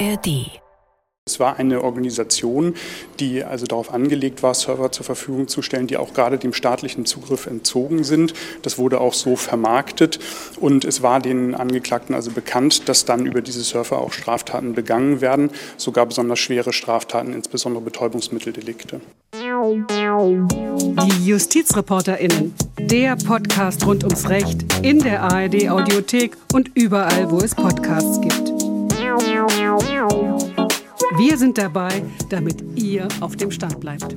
ARD es war eine Organisation, die also darauf angelegt war, Server zur Verfügung zu stellen, die auch gerade dem staatlichen Zugriff entzogen sind. Das wurde auch so vermarktet und es war den Angeklagten also bekannt, dass dann über diese Server auch Straftaten begangen werden, sogar besonders schwere Straftaten, insbesondere Betäubungsmitteldelikte. Die JustizreporterInnen, der Podcast rund ums Recht in der ARD Audiothek und überall, wo es Podcasts gibt. Wir sind dabei, damit ihr auf dem Stand bleibt.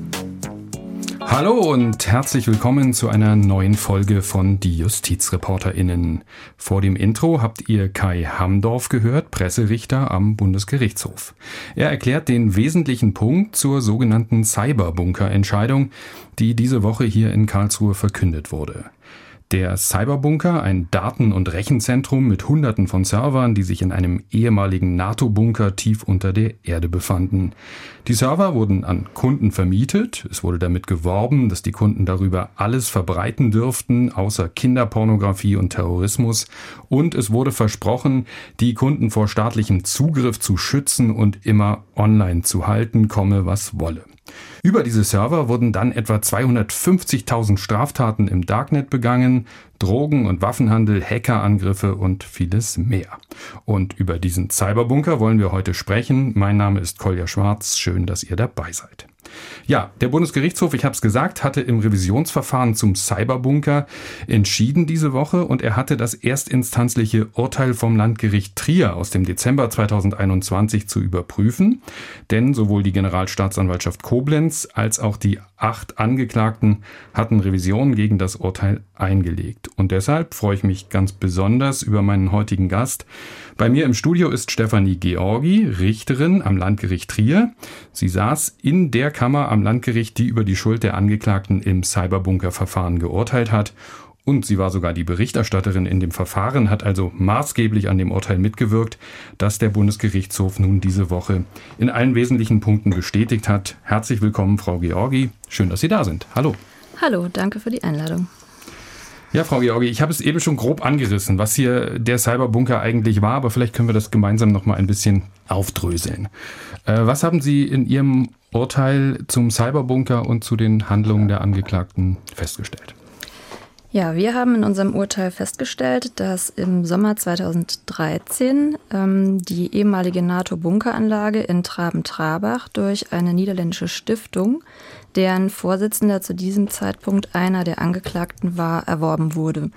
Hallo und herzlich willkommen zu einer neuen Folge von Die JustizreporterInnen. Vor dem Intro habt ihr Kai Hamdorf gehört, Presserichter am Bundesgerichtshof. Er erklärt den wesentlichen Punkt zur sogenannten Cyberbunker-Entscheidung, die diese Woche hier in Karlsruhe verkündet wurde. Der Cyberbunker, ein Daten- und Rechenzentrum mit Hunderten von Servern, die sich in einem ehemaligen NATO-Bunker tief unter der Erde befanden. Die Server wurden an Kunden vermietet. Es wurde damit geworben, dass die Kunden darüber alles verbreiten dürften, außer Kinderpornografie und Terrorismus. Und es wurde versprochen, die Kunden vor staatlichem Zugriff zu schützen und immer online zu halten, komme was wolle. Über diese Server wurden dann etwa 250.000 Straftaten im Darknet begangen, Drogen- und Waffenhandel, Hackerangriffe und vieles mehr. Und über diesen Cyberbunker wollen wir heute sprechen. Mein Name ist Kolja Schwarz. Schön, dass ihr dabei seid. Ja, der Bundesgerichtshof, ich habe es gesagt, hatte im Revisionsverfahren zum Cyberbunker entschieden diese Woche und er hatte das erstinstanzliche Urteil vom Landgericht Trier aus dem Dezember 2021 zu überprüfen, denn sowohl die Generalstaatsanwaltschaft Koblenz als auch die acht Angeklagten hatten Revisionen gegen das Urteil eingelegt. Und deshalb freue ich mich ganz besonders über meinen heutigen Gast. Bei mir im Studio ist Stefanie Georgi, Richterin am Landgericht Trier. Sie saß in der Kammer am Landgericht, die über die Schuld der Angeklagten im Cyberbunker-Verfahren geurteilt hat. Und sie war sogar die Berichterstatterin in dem Verfahren, hat also maßgeblich an dem Urteil mitgewirkt, das der Bundesgerichtshof nun diese Woche in allen wesentlichen Punkten bestätigt hat. Herzlich willkommen, Frau Georgi. Schön, dass Sie da sind. Hallo. Hallo, danke für die Einladung. Ja, Frau Georgi, ich habe es eben schon grob angerissen, was hier der Cyberbunker eigentlich war, aber vielleicht können wir das gemeinsam noch mal ein bisschen aufdröseln. Äh, was haben Sie in Ihrem Urteil zum Cyberbunker und zu den Handlungen der Angeklagten festgestellt? Ja, wir haben in unserem Urteil festgestellt, dass im Sommer 2013 ähm, die ehemalige NATO-Bunkeranlage in Traben-Trabach durch eine niederländische Stiftung, deren Vorsitzender zu diesem Zeitpunkt einer der Angeklagten war, erworben wurde.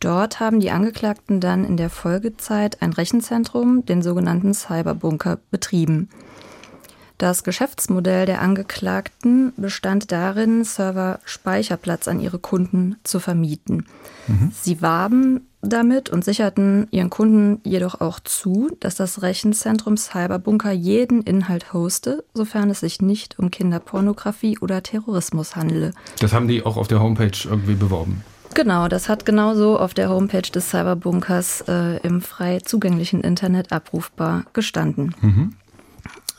Dort haben die Angeklagten dann in der Folgezeit ein Rechenzentrum, den sogenannten Cyberbunker, betrieben. Das Geschäftsmodell der Angeklagten bestand darin, Server-Speicherplatz an ihre Kunden zu vermieten. Mhm. Sie warben damit und sicherten ihren Kunden jedoch auch zu, dass das Rechenzentrum Cyberbunker jeden Inhalt hoste, sofern es sich nicht um Kinderpornografie oder Terrorismus handele. Das haben die auch auf der Homepage irgendwie beworben. Genau, das hat genauso auf der Homepage des Cyberbunkers äh, im frei zugänglichen Internet abrufbar gestanden. Mhm.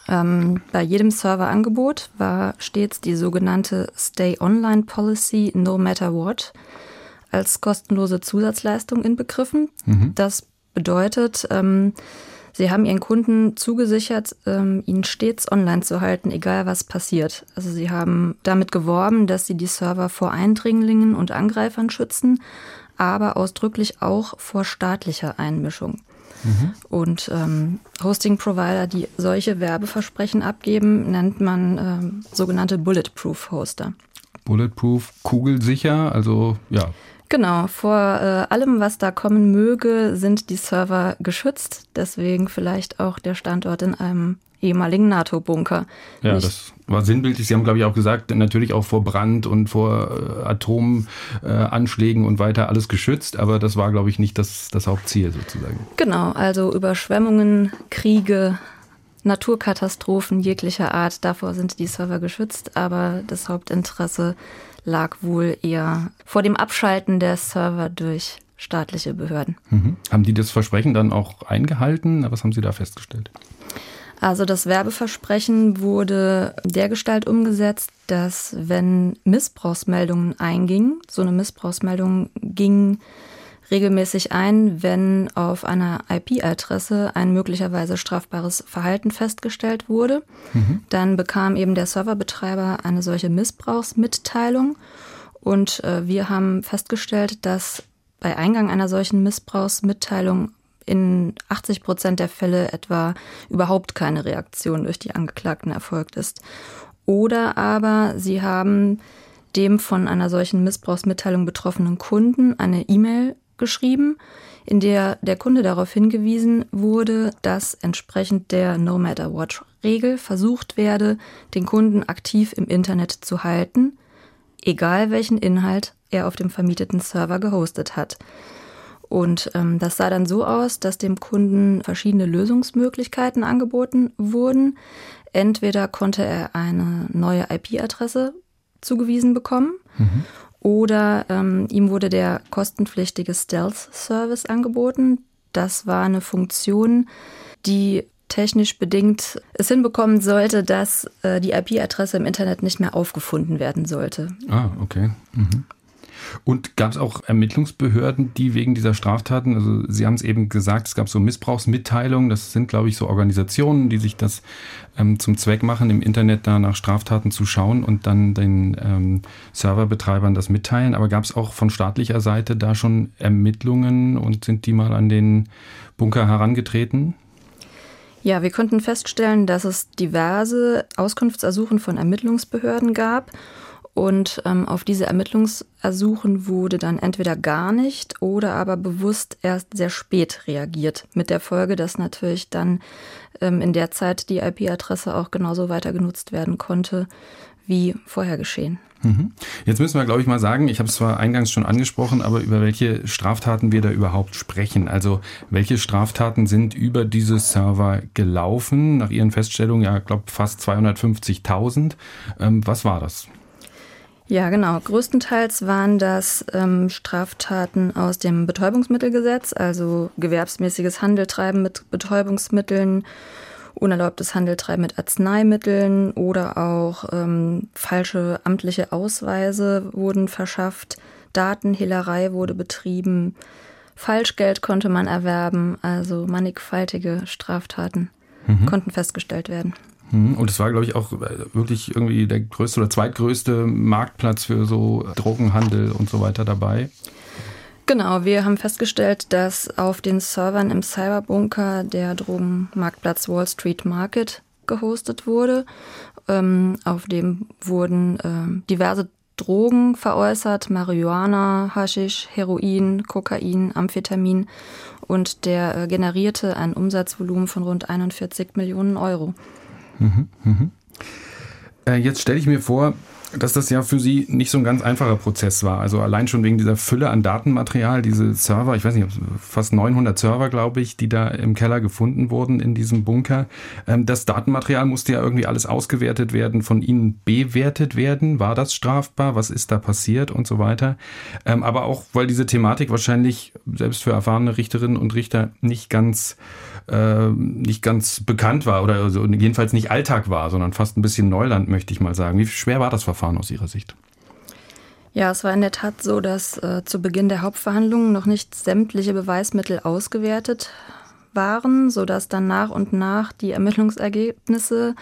Ähm, bei jedem Serverangebot war stets die sogenannte Stay Online Policy No Matter What als kostenlose Zusatzleistung inbegriffen. Mhm. Das bedeutet, ähm, Sie haben Ihren Kunden zugesichert, ähm, ihn stets online zu halten, egal was passiert. Also Sie haben damit geworben, dass Sie die Server vor Eindringlingen und Angreifern schützen, aber ausdrücklich auch vor staatlicher Einmischung. Mhm. Und ähm, Hosting-Provider, die solche Werbeversprechen abgeben, nennt man ähm, sogenannte Bulletproof-Hoster. Bulletproof, kugelsicher, also ja. Genau, vor äh, allem, was da kommen möge, sind die Server geschützt. Deswegen vielleicht auch der Standort in einem ehemaligen NATO-Bunker. Ja, das war sinnbildlich. Sie haben, glaube ich, auch gesagt, natürlich auch vor Brand und vor äh, Atomanschlägen äh, und weiter alles geschützt, aber das war, glaube ich, nicht das, das Hauptziel sozusagen. Genau, also Überschwemmungen, Kriege, Naturkatastrophen jeglicher Art, davor sind die Server geschützt, aber das Hauptinteresse lag wohl eher vor dem Abschalten der Server durch staatliche Behörden. Mhm. Haben die das Versprechen dann auch eingehalten? Was haben Sie da festgestellt? Also das Werbeversprechen wurde dergestalt umgesetzt, dass wenn Missbrauchsmeldungen eingingen, so eine Missbrauchsmeldung ging regelmäßig ein, wenn auf einer IP-Adresse ein möglicherweise strafbares Verhalten festgestellt wurde. Mhm. Dann bekam eben der Serverbetreiber eine solche Missbrauchsmitteilung und äh, wir haben festgestellt, dass bei Eingang einer solchen Missbrauchsmitteilung in 80 Prozent der Fälle etwa überhaupt keine Reaktion durch die Angeklagten erfolgt ist. Oder aber sie haben dem von einer solchen Missbrauchsmitteilung betroffenen Kunden eine E-Mail geschrieben, in der der Kunde darauf hingewiesen wurde, dass entsprechend der No Matter Watch Regel versucht werde, den Kunden aktiv im Internet zu halten, egal welchen Inhalt er auf dem vermieteten Server gehostet hat. Und ähm, das sah dann so aus, dass dem Kunden verschiedene Lösungsmöglichkeiten angeboten wurden. Entweder konnte er eine neue IP-Adresse zugewiesen bekommen mhm. oder ähm, ihm wurde der kostenpflichtige Stealth-Service angeboten. Das war eine Funktion, die technisch bedingt es hinbekommen sollte, dass äh, die IP-Adresse im Internet nicht mehr aufgefunden werden sollte. Ah, okay. Mhm. Und gab es auch Ermittlungsbehörden, die wegen dieser Straftaten, also Sie haben es eben gesagt, es gab so Missbrauchsmitteilungen, das sind, glaube ich, so Organisationen, die sich das ähm, zum Zweck machen, im Internet da nach Straftaten zu schauen und dann den ähm, Serverbetreibern das mitteilen. Aber gab es auch von staatlicher Seite da schon Ermittlungen und sind die mal an den Bunker herangetreten? Ja, wir konnten feststellen, dass es diverse Auskunftsersuchen von Ermittlungsbehörden gab und ähm, auf diese Ermittlungsersuchen wurde dann entweder gar nicht oder aber bewusst erst sehr spät reagiert. Mit der Folge, dass natürlich dann ähm, in der Zeit die IP-Adresse auch genauso weiter genutzt werden konnte, wie vorher geschehen. Mhm. Jetzt müssen wir, glaube ich, mal sagen, ich habe es zwar eingangs schon angesprochen, aber über welche Straftaten wir da überhaupt sprechen. Also welche Straftaten sind über diese Server gelaufen? Nach Ihren Feststellungen, ja, ich glaube fast 250.000. Ähm, was war das? Ja, genau. Größtenteils waren das ähm, Straftaten aus dem Betäubungsmittelgesetz, also gewerbsmäßiges Handeltreiben mit Betäubungsmitteln, unerlaubtes Handeltreiben mit Arzneimitteln oder auch ähm, falsche amtliche Ausweise wurden verschafft, Datenhehlerei wurde betrieben, Falschgeld konnte man erwerben, also mannigfaltige Straftaten mhm. konnten festgestellt werden. Mhm. Und es war, glaube ich, auch äh, wirklich irgendwie der größte oder zweitgrößte Marktplatz für so Drogenhandel und so weiter dabei. Genau, wir haben festgestellt, dass auf den Servern im Cyberbunker der Drogenmarktplatz Wall Street Market gehostet wurde. Ähm, auf dem wurden äh, diverse Drogen veräußert, Marihuana, Haschisch, Heroin, Kokain, Amphetamin und der äh, generierte ein Umsatzvolumen von rund 41 Millionen Euro. Mhm, mhm. Äh, jetzt stelle ich mir vor, dass das ja für Sie nicht so ein ganz einfacher Prozess war. Also allein schon wegen dieser Fülle an Datenmaterial, diese Server, ich weiß nicht, fast 900 Server, glaube ich, die da im Keller gefunden wurden in diesem Bunker. Ähm, das Datenmaterial musste ja irgendwie alles ausgewertet werden, von Ihnen bewertet werden. War das strafbar? Was ist da passiert und so weiter? Ähm, aber auch, weil diese Thematik wahrscheinlich selbst für erfahrene Richterinnen und Richter nicht ganz äh, nicht ganz bekannt war oder also jedenfalls nicht Alltag war, sondern fast ein bisschen Neuland, möchte ich mal sagen. Wie schwer war das Verfahren aus Ihrer Sicht? Ja, es war in der Tat so, dass äh, zu Beginn der Hauptverhandlungen noch nicht sämtliche Beweismittel ausgewertet waren, sodass dann nach und nach die Ermittlungsergebnisse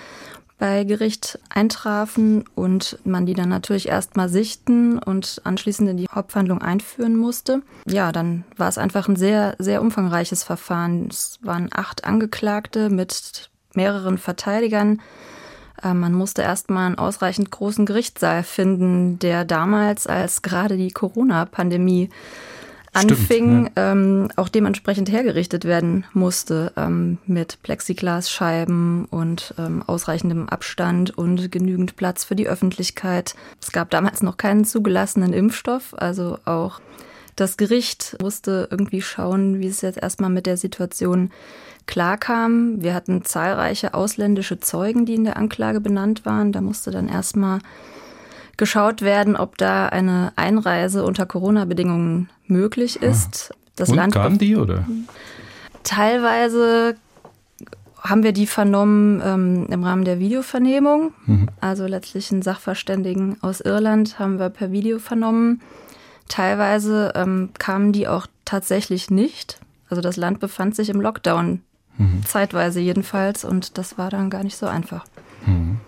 bei Gericht eintrafen und man die dann natürlich erstmal sichten und anschließend in die Hauptverhandlung einführen musste. Ja, dann war es einfach ein sehr, sehr umfangreiches Verfahren. Es waren acht Angeklagte mit mehreren Verteidigern. Äh, man musste erstmal einen ausreichend großen Gerichtssaal finden, der damals, als gerade die Corona-Pandemie anfing, ja. ähm, auch dementsprechend hergerichtet werden musste ähm, mit Plexiglasscheiben und ähm, ausreichendem Abstand und genügend Platz für die Öffentlichkeit. Es gab damals noch keinen zugelassenen Impfstoff, also auch das Gericht musste irgendwie schauen, wie es jetzt erstmal mit der Situation klarkam. Wir hatten zahlreiche ausländische Zeugen, die in der Anklage benannt waren. Da musste dann erstmal geschaut werden, ob da eine Einreise unter Corona-Bedingungen möglich ah. ist. Das Und Land kamen die oder? Teilweise haben wir die vernommen ähm, im Rahmen der Videovernehmung. Mhm. Also letztlich einen Sachverständigen aus Irland haben wir per Video vernommen. Teilweise ähm, kamen die auch tatsächlich nicht. Also das Land befand sich im Lockdown, mhm. zeitweise jedenfalls, und das war dann gar nicht so einfach. Mhm.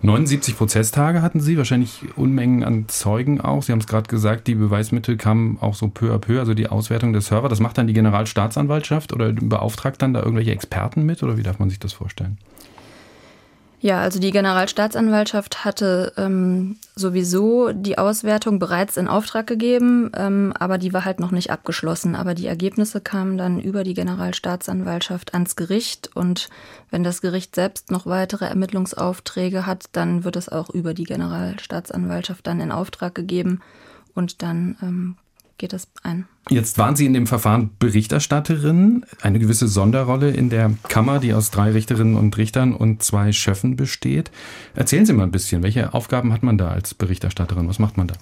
79 Prozesstage hatten Sie, wahrscheinlich Unmengen an Zeugen auch. Sie haben es gerade gesagt, die Beweismittel kamen auch so peu à peu, also die Auswertung der Server. Das macht dann die Generalstaatsanwaltschaft oder beauftragt dann da irgendwelche Experten mit oder wie darf man sich das vorstellen? Ja, also die Generalstaatsanwaltschaft hatte ähm, sowieso die Auswertung bereits in Auftrag gegeben, ähm, aber die war halt noch nicht abgeschlossen. Aber die Ergebnisse kamen dann über die Generalstaatsanwaltschaft ans Gericht und wenn das Gericht selbst noch weitere Ermittlungsaufträge hat, dann wird es auch über die Generalstaatsanwaltschaft dann in Auftrag gegeben und dann ähm, geht es ein. Jetzt waren Sie in dem Verfahren Berichterstatterin, eine gewisse Sonderrolle in der Kammer, die aus drei Richterinnen und Richtern und zwei Schöffen besteht. Erzählen Sie mal ein bisschen, welche Aufgaben hat man da als Berichterstatterin? Was macht man da?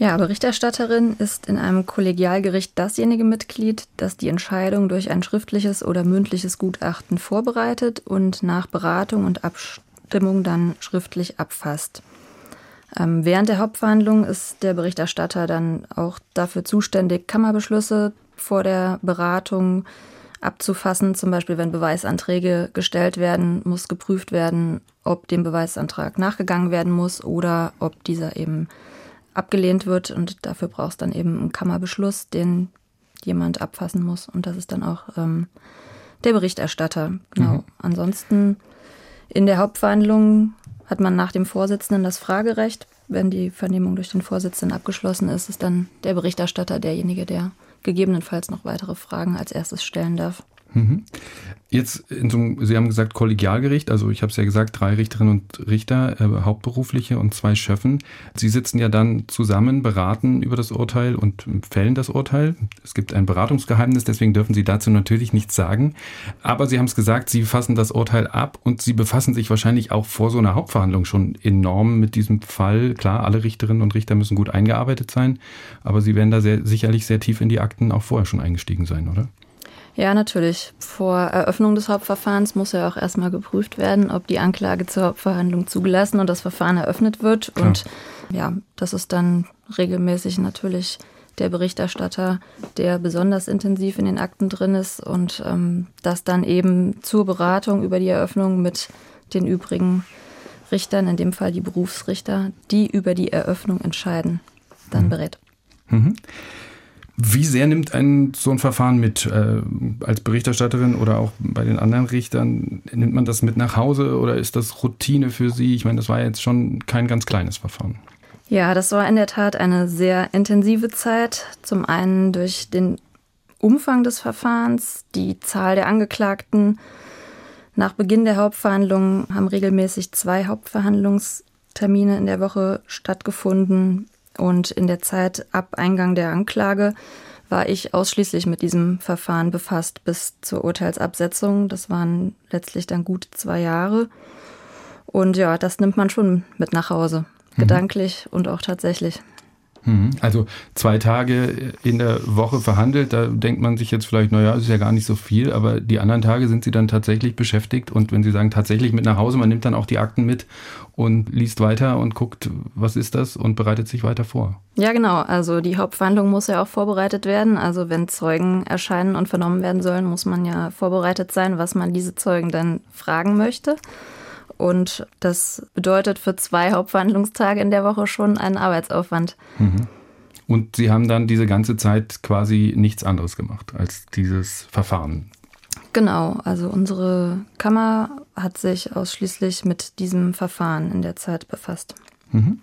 Ja, Berichterstatterin ist in einem Kollegialgericht dasjenige Mitglied, das die Entscheidung durch ein schriftliches oder mündliches Gutachten vorbereitet und nach Beratung und Abstimmung dann schriftlich abfasst. Ähm, während der Hauptverhandlung ist der Berichterstatter dann auch dafür zuständig, Kammerbeschlüsse vor der Beratung abzufassen. Zum Beispiel, wenn Beweisanträge gestellt werden, muss geprüft werden, ob dem Beweisantrag nachgegangen werden muss oder ob dieser eben abgelehnt wird. Und dafür braucht es dann eben einen Kammerbeschluss, den jemand abfassen muss. Und das ist dann auch ähm, der Berichterstatter. Genau. Mhm. Ansonsten in der Hauptverhandlung hat man nach dem Vorsitzenden das Fragerecht. Wenn die Vernehmung durch den Vorsitzenden abgeschlossen ist, ist dann der Berichterstatter derjenige, der gegebenenfalls noch weitere Fragen als erstes stellen darf. Mhm. Jetzt, so, Sie haben gesagt Kollegialgericht, also ich habe es ja gesagt, drei Richterinnen und Richter, äh, Hauptberufliche und zwei Schöffen. Sie sitzen ja dann zusammen, beraten über das Urteil und fällen das Urteil. Es gibt ein Beratungsgeheimnis, deswegen dürfen Sie dazu natürlich nichts sagen. Aber Sie haben es gesagt, Sie fassen das Urteil ab und Sie befassen sich wahrscheinlich auch vor so einer Hauptverhandlung schon enorm mit diesem Fall. Klar, alle Richterinnen und Richter müssen gut eingearbeitet sein, aber Sie werden da sehr, sicherlich sehr tief in die Akten auch vorher schon eingestiegen sein, oder? Ja, natürlich. Vor Eröffnung des Hauptverfahrens muss ja auch erstmal geprüft werden, ob die Anklage zur Hauptverhandlung zugelassen und das Verfahren eröffnet wird. Klar. Und ja, das ist dann regelmäßig natürlich der Berichterstatter, der besonders intensiv in den Akten drin ist und ähm, das dann eben zur Beratung über die Eröffnung mit den übrigen Richtern, in dem Fall die Berufsrichter, die über die Eröffnung entscheiden, dann mhm. berät. Mhm. Wie sehr nimmt ein so ein Verfahren mit äh, als Berichterstatterin oder auch bei den anderen Richtern? Nimmt man das mit nach Hause oder ist das Routine für Sie? Ich meine, das war jetzt schon kein ganz kleines Verfahren. Ja, das war in der Tat eine sehr intensive Zeit. Zum einen durch den Umfang des Verfahrens, die Zahl der Angeklagten. Nach Beginn der Hauptverhandlungen haben regelmäßig zwei Hauptverhandlungstermine in der Woche stattgefunden. Und in der Zeit ab Eingang der Anklage war ich ausschließlich mit diesem Verfahren befasst bis zur Urteilsabsetzung. Das waren letztlich dann gut zwei Jahre. Und ja, das nimmt man schon mit nach Hause, mhm. gedanklich und auch tatsächlich. Mhm. Also zwei Tage in der Woche verhandelt, da denkt man sich jetzt vielleicht, naja, ist ja gar nicht so viel, aber die anderen Tage sind Sie dann tatsächlich beschäftigt und wenn Sie sagen tatsächlich mit nach Hause, man nimmt dann auch die Akten mit und liest weiter und guckt, was ist das und bereitet sich weiter vor. Ja, genau. Also die Hauptverhandlung muss ja auch vorbereitet werden. Also wenn Zeugen erscheinen und vernommen werden sollen, muss man ja vorbereitet sein, was man diese Zeugen dann fragen möchte. Und das bedeutet für zwei Hauptverhandlungstage in der Woche schon einen Arbeitsaufwand. Mhm. Und Sie haben dann diese ganze Zeit quasi nichts anderes gemacht als dieses Verfahren. Genau, also unsere Kammer hat sich ausschließlich mit diesem Verfahren in der Zeit befasst. Mhm.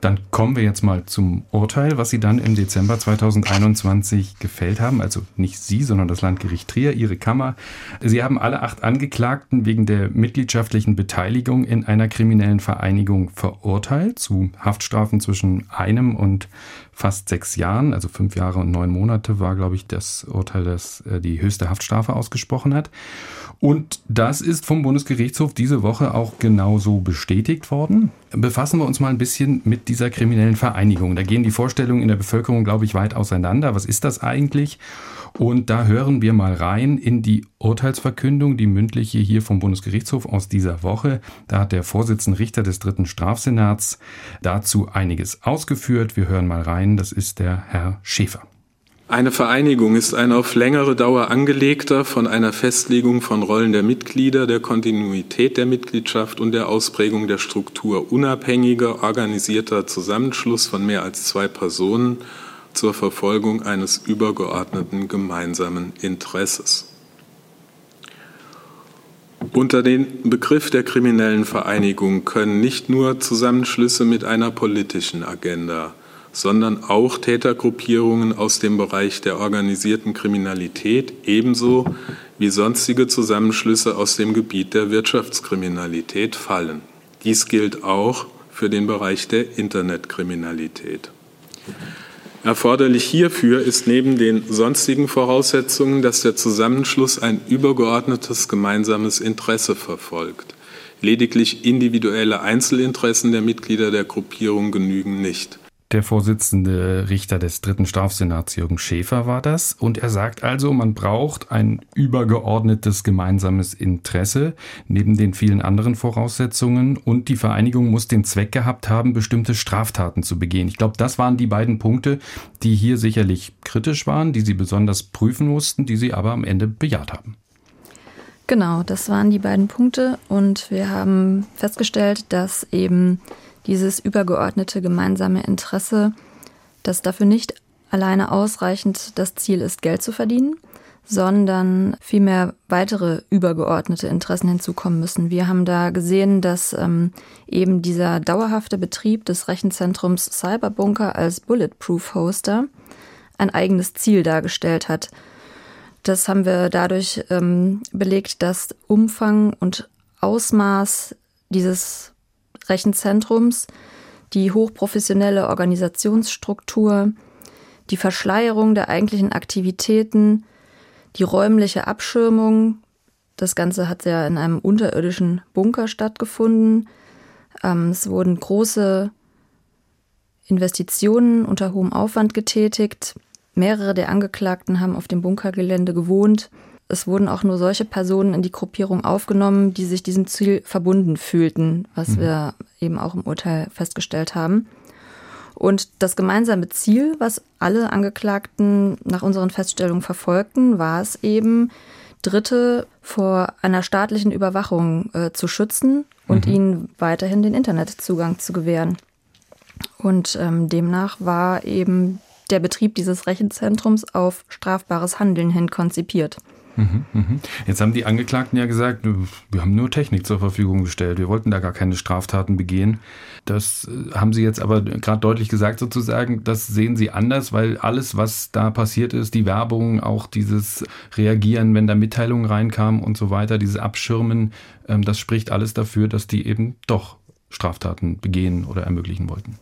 Dann kommen wir jetzt mal zum Urteil, was Sie dann im Dezember 2021 gefällt haben. Also nicht Sie, sondern das Landgericht Trier, Ihre Kammer. Sie haben alle acht Angeklagten wegen der mitgliedschaftlichen Beteiligung in einer kriminellen Vereinigung verurteilt zu Haftstrafen zwischen einem und fast sechs Jahren, also fünf Jahre und neun Monate war, glaube ich, das Urteil, das äh, die höchste Haftstrafe ausgesprochen hat. Und das ist vom Bundesgerichtshof diese Woche auch genauso bestätigt worden. Befassen wir uns mal ein bisschen mit dieser kriminellen Vereinigung. Da gehen die Vorstellungen in der Bevölkerung, glaube ich, weit auseinander. Was ist das eigentlich? Und da hören wir mal rein in die Urteilsverkündung, die mündliche hier vom Bundesgerichtshof aus dieser Woche. Da hat der Vorsitzende Richter des dritten Strafsenats dazu einiges ausgeführt. Wir hören mal rein. Das ist der Herr Schäfer. Eine Vereinigung ist ein auf längere Dauer angelegter, von einer Festlegung von Rollen der Mitglieder, der Kontinuität der Mitgliedschaft und der Ausprägung der Struktur unabhängiger, organisierter Zusammenschluss von mehr als zwei Personen zur Verfolgung eines übergeordneten gemeinsamen Interesses. Unter den Begriff der kriminellen Vereinigung können nicht nur Zusammenschlüsse mit einer politischen Agenda, sondern auch Tätergruppierungen aus dem Bereich der organisierten Kriminalität ebenso wie sonstige Zusammenschlüsse aus dem Gebiet der Wirtschaftskriminalität fallen. Dies gilt auch für den Bereich der Internetkriminalität. Erforderlich hierfür ist neben den sonstigen Voraussetzungen, dass der Zusammenschluss ein übergeordnetes gemeinsames Interesse verfolgt. Lediglich individuelle Einzelinteressen der Mitglieder der Gruppierung genügen nicht. Der Vorsitzende Richter des dritten Strafsenats Jürgen Schäfer war das. Und er sagt also, man braucht ein übergeordnetes gemeinsames Interesse neben den vielen anderen Voraussetzungen. Und die Vereinigung muss den Zweck gehabt haben, bestimmte Straftaten zu begehen. Ich glaube, das waren die beiden Punkte, die hier sicherlich kritisch waren, die Sie besonders prüfen mussten, die Sie aber am Ende bejaht haben. Genau, das waren die beiden Punkte. Und wir haben festgestellt, dass eben dieses übergeordnete gemeinsame Interesse, dass dafür nicht alleine ausreichend das Ziel ist, Geld zu verdienen, sondern vielmehr weitere übergeordnete Interessen hinzukommen müssen. Wir haben da gesehen, dass ähm, eben dieser dauerhafte Betrieb des Rechenzentrums Cyberbunker als Bulletproof Hoster ein eigenes Ziel dargestellt hat. Das haben wir dadurch ähm, belegt, dass Umfang und Ausmaß dieses Rechenzentrums, die hochprofessionelle Organisationsstruktur, die Verschleierung der eigentlichen Aktivitäten, die räumliche Abschirmung. Das Ganze hat ja in einem unterirdischen Bunker stattgefunden. Ähm, es wurden große Investitionen unter hohem Aufwand getätigt. Mehrere der Angeklagten haben auf dem Bunkergelände gewohnt es wurden auch nur solche Personen in die Gruppierung aufgenommen, die sich diesem Ziel verbunden fühlten, was mhm. wir eben auch im Urteil festgestellt haben. Und das gemeinsame Ziel, was alle Angeklagten nach unseren Feststellungen verfolgten, war es eben, Dritte vor einer staatlichen Überwachung äh, zu schützen und mhm. ihnen weiterhin den Internetzugang zu gewähren. Und ähm, demnach war eben der Betrieb dieses Rechenzentrums auf strafbares Handeln hin konzipiert. Jetzt haben die Angeklagten ja gesagt, wir haben nur Technik zur Verfügung gestellt. Wir wollten da gar keine Straftaten begehen. Das äh, haben Sie jetzt aber gerade deutlich gesagt sozusagen. Das sehen Sie anders, weil alles, was da passiert ist, die Werbung, auch dieses Reagieren, wenn da Mitteilungen reinkamen und so weiter, dieses Abschirmen, ähm, das spricht alles dafür, dass die eben doch Straftaten begehen oder ermöglichen wollten.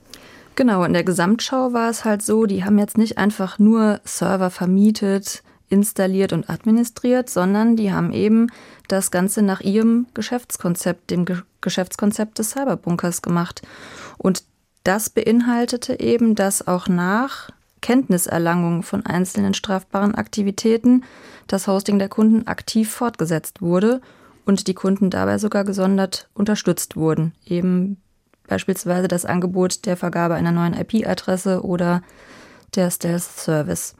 Genau, in der Gesamtschau war es halt so, die haben jetzt nicht einfach nur Server vermietet, installiert und administriert, sondern die haben eben das Ganze nach ihrem Geschäftskonzept, dem Ge Geschäftskonzept des Cyberbunkers gemacht. Und das beinhaltete eben, dass auch nach Kenntniserlangung von einzelnen strafbaren Aktivitäten das Hosting der Kunden aktiv fortgesetzt wurde und die Kunden dabei sogar gesondert unterstützt wurden. Eben beispielsweise das Angebot der Vergabe einer neuen IP-Adresse oder der Stealth Service.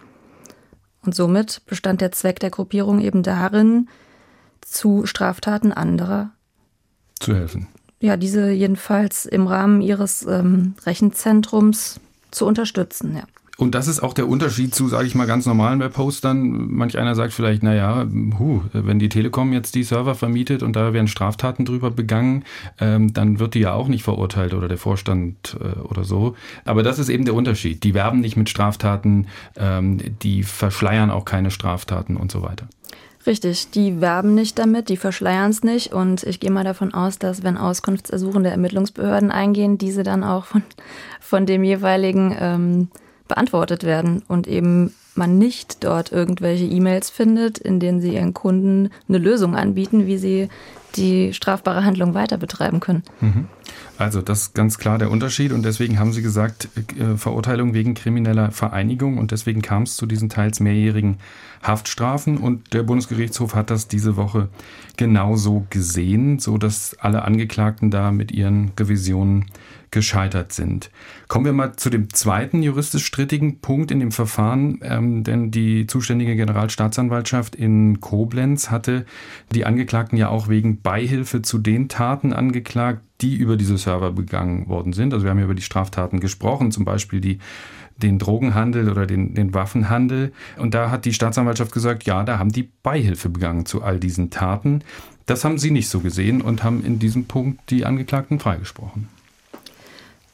Und somit bestand der Zweck der Gruppierung eben darin, zu Straftaten anderer zu helfen. Ja, diese jedenfalls im Rahmen ihres ähm, Rechenzentrums zu unterstützen, ja. Und das ist auch der Unterschied zu, sage ich mal, ganz normalen Webhostern. Manch einer sagt vielleicht, naja, hu, wenn die Telekom jetzt die Server vermietet und da werden Straftaten drüber begangen, ähm, dann wird die ja auch nicht verurteilt oder der Vorstand äh, oder so. Aber das ist eben der Unterschied. Die werben nicht mit Straftaten, ähm, die verschleiern auch keine Straftaten und so weiter. Richtig, die werben nicht damit, die verschleiern es nicht und ich gehe mal davon aus, dass wenn Auskunftsersuchen der Ermittlungsbehörden eingehen, diese dann auch von, von dem jeweiligen ähm, beantwortet werden und eben man nicht dort irgendwelche E-Mails findet, in denen sie ihren Kunden eine Lösung anbieten, wie sie die strafbare Handlung weiter betreiben können. Mhm. Also das ist ganz klar der Unterschied und deswegen haben Sie gesagt, äh, Verurteilung wegen krimineller Vereinigung und deswegen kam es zu diesen teils mehrjährigen Haftstrafen und der Bundesgerichtshof hat das diese Woche genauso gesehen, so dass alle Angeklagten da mit ihren Revisionen gescheitert sind. Kommen wir mal zu dem zweiten juristisch strittigen Punkt in dem Verfahren, ähm, denn die zuständige Generalstaatsanwaltschaft in Koblenz hatte die Angeklagten ja auch wegen Beihilfe zu den Taten angeklagt, die über diese Server begangen worden sind. Also wir haben ja über die Straftaten gesprochen, zum Beispiel die den Drogenhandel oder den, den Waffenhandel. Und da hat die Staatsanwaltschaft gesagt, ja, da haben die Beihilfe begangen zu all diesen Taten. Das haben sie nicht so gesehen und haben in diesem Punkt die Angeklagten freigesprochen.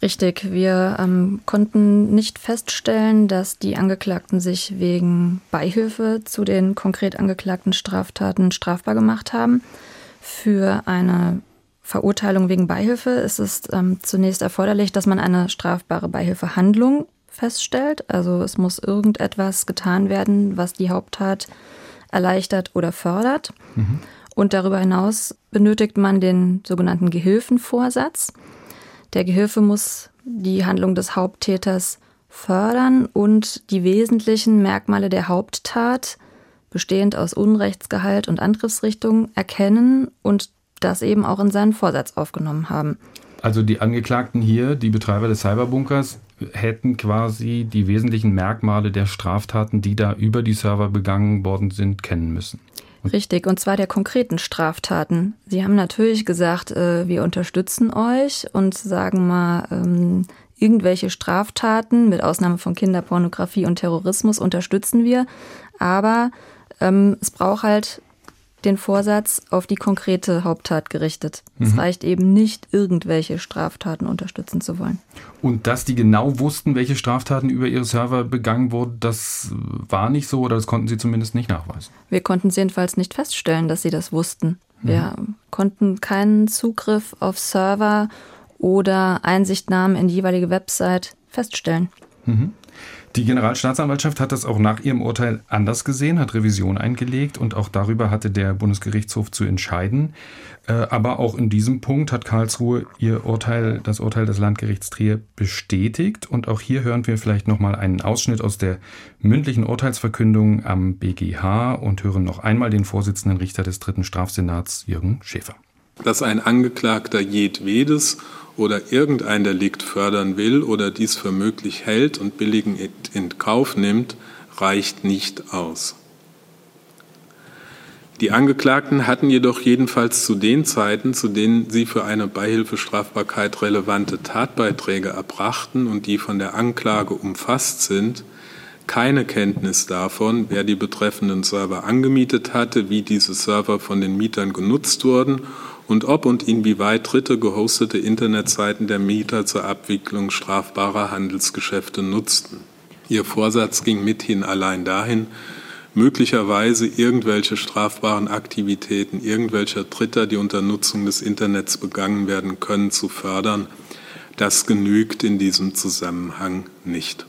Richtig, wir ähm, konnten nicht feststellen, dass die Angeklagten sich wegen Beihilfe zu den konkret angeklagten Straftaten strafbar gemacht haben. Für eine Verurteilung wegen Beihilfe ist es ähm, zunächst erforderlich, dass man eine strafbare Beihilfehandlung feststellt. Also es muss irgendetwas getan werden, was die Haupttat erleichtert oder fördert. Mhm. Und darüber hinaus benötigt man den sogenannten Gehilfenvorsatz. Der Gehilfe muss die Handlung des Haupttäters fördern und die wesentlichen Merkmale der Haupttat, bestehend aus Unrechtsgehalt und Angriffsrichtung, erkennen und das eben auch in seinen Vorsatz aufgenommen haben. Also die Angeklagten hier, die Betreiber des Cyberbunkers, hätten quasi die wesentlichen Merkmale der Straftaten, die da über die Server begangen worden sind, kennen müssen. Richtig, und zwar der konkreten Straftaten. Sie haben natürlich gesagt, äh, wir unterstützen euch und sagen mal, ähm, irgendwelche Straftaten, mit Ausnahme von Kinderpornografie und Terrorismus, unterstützen wir. Aber ähm, es braucht halt den Vorsatz auf die konkrete Haupttat gerichtet. Mhm. Es reicht eben nicht, irgendwelche Straftaten unterstützen zu wollen. Und dass die genau wussten, welche Straftaten über ihre Server begangen wurden, das war nicht so oder das konnten sie zumindest nicht nachweisen? Wir konnten es jedenfalls nicht feststellen, dass sie das wussten. Mhm. Wir konnten keinen Zugriff auf Server oder Einsichtnahmen in die jeweilige Website feststellen. Mhm. Die Generalstaatsanwaltschaft hat das auch nach ihrem Urteil anders gesehen, hat Revision eingelegt und auch darüber hatte der Bundesgerichtshof zu entscheiden. Äh, aber auch in diesem Punkt hat Karlsruhe ihr Urteil, das Urteil des Landgerichts Trier bestätigt. Und auch hier hören wir vielleicht nochmal einen Ausschnitt aus der mündlichen Urteilsverkündung am BGH und hören noch einmal den Vorsitzenden Richter des dritten Strafsenats, Jürgen Schäfer. Dass ein Angeklagter jedwedes oder irgendein Delikt fördern will oder dies für möglich hält und billigen in Kauf nimmt, reicht nicht aus. Die Angeklagten hatten jedoch jedenfalls zu den Zeiten, zu denen sie für eine Beihilfestrafbarkeit relevante Tatbeiträge erbrachten und die von der Anklage umfasst sind, keine Kenntnis davon, wer die betreffenden Server angemietet hatte, wie diese Server von den Mietern genutzt wurden und ob und inwieweit dritte gehostete Internetseiten der Mieter zur Abwicklung strafbarer Handelsgeschäfte nutzten. Ihr Vorsatz ging mithin allein dahin, möglicherweise irgendwelche strafbaren Aktivitäten irgendwelcher Dritter, die unter Nutzung des Internets begangen werden können, zu fördern. Das genügt in diesem Zusammenhang nicht.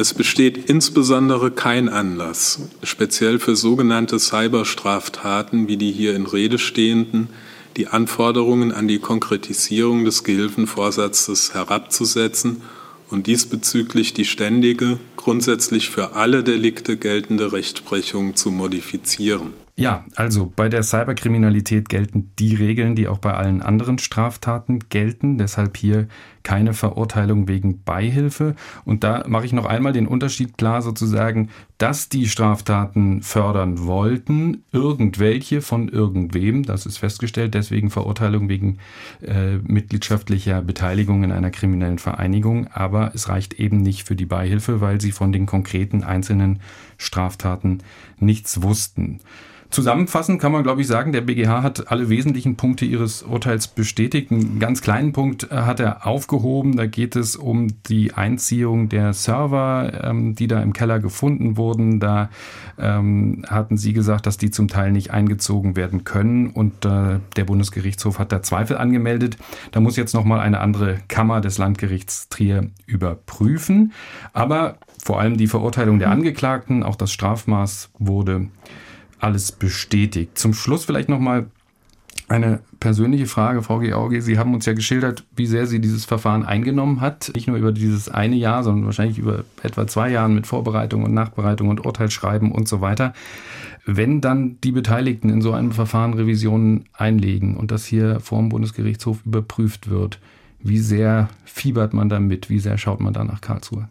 Es besteht insbesondere kein Anlass, speziell für sogenannte Cyberstraftaten wie die hier in Rede stehenden, die Anforderungen an die Konkretisierung des Gehilfenvorsatzes herabzusetzen und diesbezüglich die ständige, grundsätzlich für alle Delikte geltende Rechtsprechung zu modifizieren. Ja, also bei der Cyberkriminalität gelten die Regeln, die auch bei allen anderen Straftaten gelten. Deshalb hier keine Verurteilung wegen Beihilfe. Und da mache ich noch einmal den Unterschied klar, sozusagen, dass die Straftaten fördern wollten, irgendwelche von irgendwem, das ist festgestellt, deswegen Verurteilung wegen äh, mitgliedschaftlicher Beteiligung in einer kriminellen Vereinigung. Aber es reicht eben nicht für die Beihilfe, weil sie von den konkreten einzelnen Straftaten nichts wussten. Zusammenfassend kann man, glaube ich, sagen, der BGH hat alle wesentlichen Punkte ihres Urteils bestätigt. Einen ganz kleinen Punkt äh, hat er aufgehoben. Da geht es um die Einziehung der Server, ähm, die da im Keller gefunden wurden. Da ähm, hatten Sie gesagt, dass die zum Teil nicht eingezogen werden können. Und äh, der Bundesgerichtshof hat da Zweifel angemeldet. Da muss jetzt nochmal eine andere Kammer des Landgerichts Trier überprüfen. Aber vor allem die Verurteilung der mhm. Angeklagten, auch das Strafmaß wurde alles bestätigt. Zum Schluss vielleicht nochmal Eine persönliche Frage, Frau Georgi. Sie haben uns ja geschildert, wie sehr Sie dieses Verfahren eingenommen hat. Nicht nur über dieses eine Jahr, sondern wahrscheinlich über etwa zwei Jahre mit Vorbereitung und Nachbereitung und Urteilsschreiben und so weiter. Wenn dann die Beteiligten in so einem Verfahren Revisionen einlegen und das hier vor dem Bundesgerichtshof überprüft wird, wie sehr fiebert man da mit? Wie sehr schaut man da nach Karlsruhe?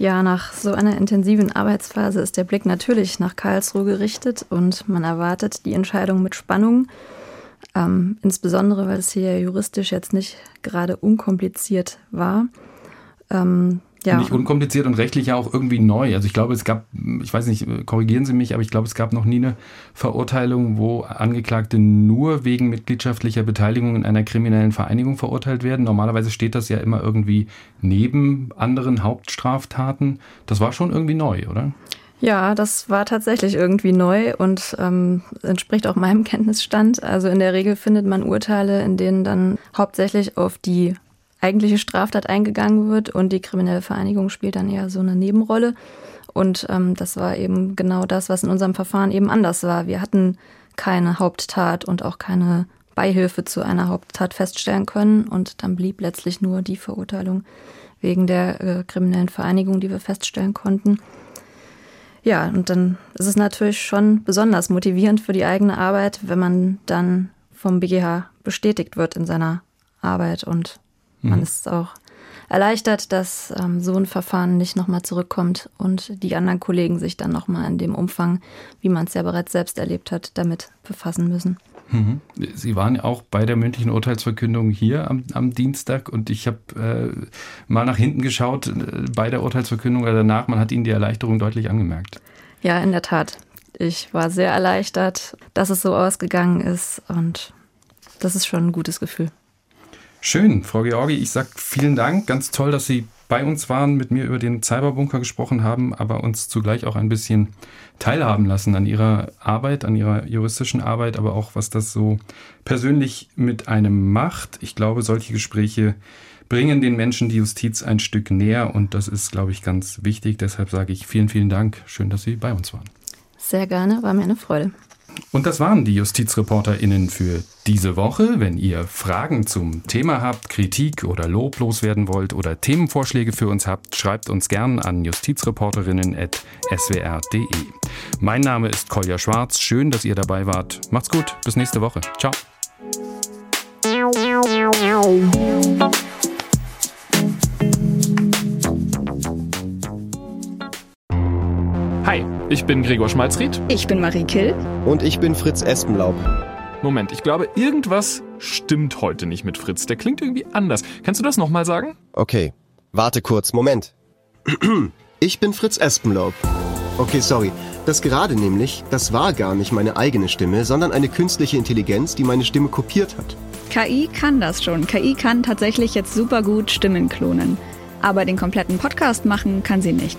Ja, nach so einer intensiven Arbeitsphase ist der Blick natürlich nach Karlsruhe gerichtet und man erwartet die Entscheidung mit Spannung. Ähm, insbesondere, weil es hier juristisch jetzt nicht gerade unkompliziert war. Ähm, ja. Nicht unkompliziert und rechtlich ja auch irgendwie neu. Also ich glaube, es gab, ich weiß nicht, korrigieren Sie mich, aber ich glaube, es gab noch nie eine Verurteilung, wo Angeklagte nur wegen mitgliedschaftlicher Beteiligung in einer kriminellen Vereinigung verurteilt werden. Normalerweise steht das ja immer irgendwie neben anderen Hauptstraftaten. Das war schon irgendwie neu, oder? Ja, das war tatsächlich irgendwie neu und ähm, entspricht auch meinem Kenntnisstand. Also in der Regel findet man Urteile, in denen dann hauptsächlich auf die eigentliche Straftat eingegangen wird und die kriminelle Vereinigung spielt dann eher so eine Nebenrolle. Und ähm, das war eben genau das, was in unserem Verfahren eben anders war. Wir hatten keine Haupttat und auch keine Beihilfe zu einer Haupttat feststellen können. Und dann blieb letztlich nur die Verurteilung wegen der äh, kriminellen Vereinigung, die wir feststellen konnten. Ja, und dann ist es natürlich schon besonders motivierend für die eigene Arbeit, wenn man dann vom BGH bestätigt wird in seiner Arbeit und man mhm. ist auch erleichtert, dass ähm, so ein Verfahren nicht nochmal zurückkommt und die anderen Kollegen sich dann nochmal in dem Umfang, wie man es ja bereits selbst erlebt hat, damit befassen müssen. Mhm. Sie waren ja auch bei der mündlichen Urteilsverkündung hier am, am Dienstag und ich habe äh, mal nach hinten geschaut äh, bei der Urteilsverkündung oder danach. Man hat Ihnen die Erleichterung deutlich angemerkt. Ja, in der Tat. Ich war sehr erleichtert, dass es so ausgegangen ist und das ist schon ein gutes Gefühl. Schön, Frau Georgi. Ich sage vielen Dank. Ganz toll, dass Sie bei uns waren, mit mir über den Cyberbunker gesprochen haben, aber uns zugleich auch ein bisschen teilhaben lassen an Ihrer Arbeit, an Ihrer juristischen Arbeit, aber auch was das so persönlich mit einem macht. Ich glaube, solche Gespräche bringen den Menschen die Justiz ein Stück näher und das ist, glaube ich, ganz wichtig. Deshalb sage ich vielen, vielen Dank. Schön, dass Sie bei uns waren. Sehr gerne, war mir eine Freude. Und das waren die JustizreporterInnen für diese Woche. Wenn ihr Fragen zum Thema habt, Kritik oder Lob loswerden wollt oder Themenvorschläge für uns habt, schreibt uns gern an justizreporterinnen.swr.de. Mein Name ist Kolja Schwarz. Schön, dass ihr dabei wart. Macht's gut. Bis nächste Woche. Ciao. Hi, ich bin Gregor Schmalzried. Ich bin Marie Kill. Und ich bin Fritz Espenlaub. Moment, ich glaube, irgendwas stimmt heute nicht mit Fritz. Der klingt irgendwie anders. Kannst du das nochmal sagen? Okay, warte kurz, Moment. Ich bin Fritz Espenlaub. Okay, sorry. Das gerade nämlich, das war gar nicht meine eigene Stimme, sondern eine künstliche Intelligenz, die meine Stimme kopiert hat. KI kann das schon. KI kann tatsächlich jetzt super gut Stimmen klonen. Aber den kompletten Podcast machen kann sie nicht.